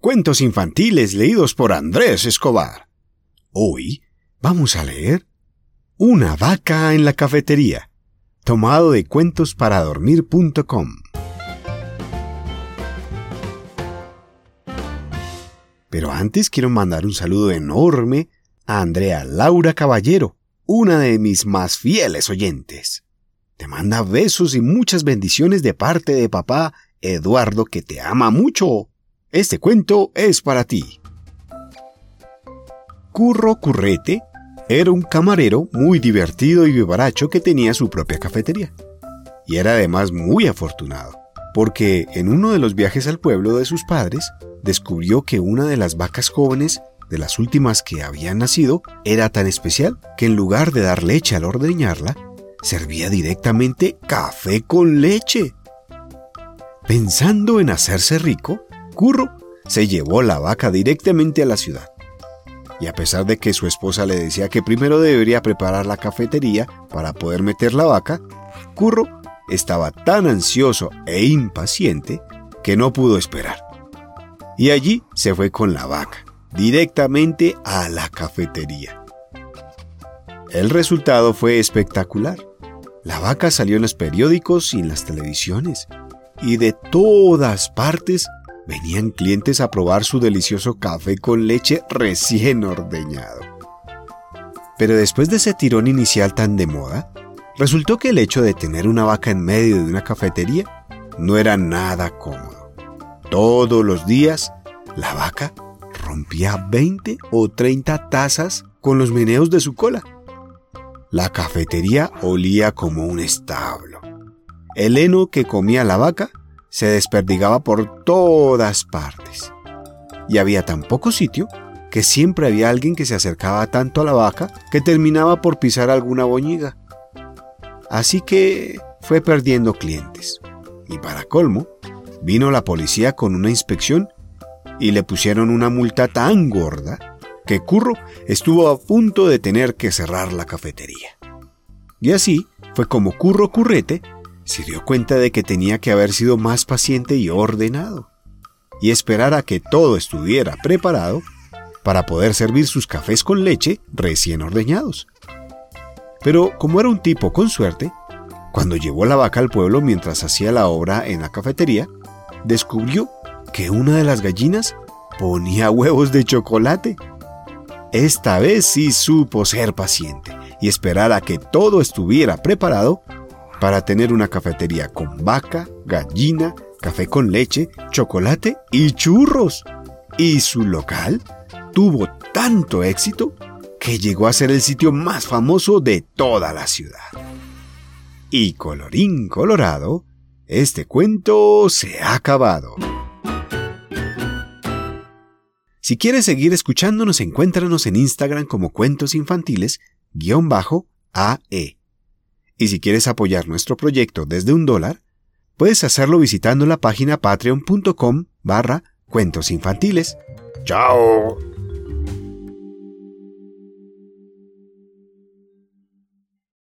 Cuentos infantiles leídos por Andrés Escobar. Hoy vamos a leer Una vaca en la cafetería, tomado de cuentosparadormir.com. Pero antes quiero mandar un saludo enorme a Andrea Laura Caballero, una de mis más fieles oyentes. Te manda besos y muchas bendiciones de parte de papá Eduardo que te ama mucho. Este cuento es para ti. Curro Currete era un camarero muy divertido y vivaracho que tenía su propia cafetería. Y era además muy afortunado, porque en uno de los viajes al pueblo de sus padres descubrió que una de las vacas jóvenes de las últimas que habían nacido era tan especial que en lugar de dar leche al ordeñarla, servía directamente café con leche. Pensando en hacerse rico, Curro se llevó la vaca directamente a la ciudad. Y a pesar de que su esposa le decía que primero debería preparar la cafetería para poder meter la vaca, Curro estaba tan ansioso e impaciente que no pudo esperar. Y allí se fue con la vaca, directamente a la cafetería. El resultado fue espectacular. La vaca salió en los periódicos y en las televisiones, y de todas partes venían clientes a probar su delicioso café con leche recién ordeñado. Pero después de ese tirón inicial tan de moda, resultó que el hecho de tener una vaca en medio de una cafetería no era nada cómodo. Todos los días, la vaca rompía 20 o 30 tazas con los meneos de su cola. La cafetería olía como un establo. El heno que comía la vaca se desperdigaba por todas partes. Y había tan poco sitio que siempre había alguien que se acercaba tanto a la vaca que terminaba por pisar alguna boñiga. Así que fue perdiendo clientes. Y para colmo, vino la policía con una inspección y le pusieron una multa tan gorda que Curro estuvo a punto de tener que cerrar la cafetería. Y así fue como Curro Currete se dio cuenta de que tenía que haber sido más paciente y ordenado, y esperar a que todo estuviera preparado para poder servir sus cafés con leche recién ordeñados. Pero como era un tipo con suerte, cuando llevó la vaca al pueblo mientras hacía la obra en la cafetería, descubrió que una de las gallinas ponía huevos de chocolate. Esta vez sí supo ser paciente y esperar a que todo estuviera preparado para tener una cafetería con vaca, gallina, café con leche, chocolate y churros. Y su local tuvo tanto éxito que llegó a ser el sitio más famoso de toda la ciudad. Y colorín colorado, este cuento se ha acabado. Si quieres seguir escuchándonos, encuéntranos en Instagram como cuentos infantiles, guion bajo AE. Y si quieres apoyar nuestro proyecto desde un dólar, puedes hacerlo visitando la página patreon.com barra cuentos infantiles. ¡Chao!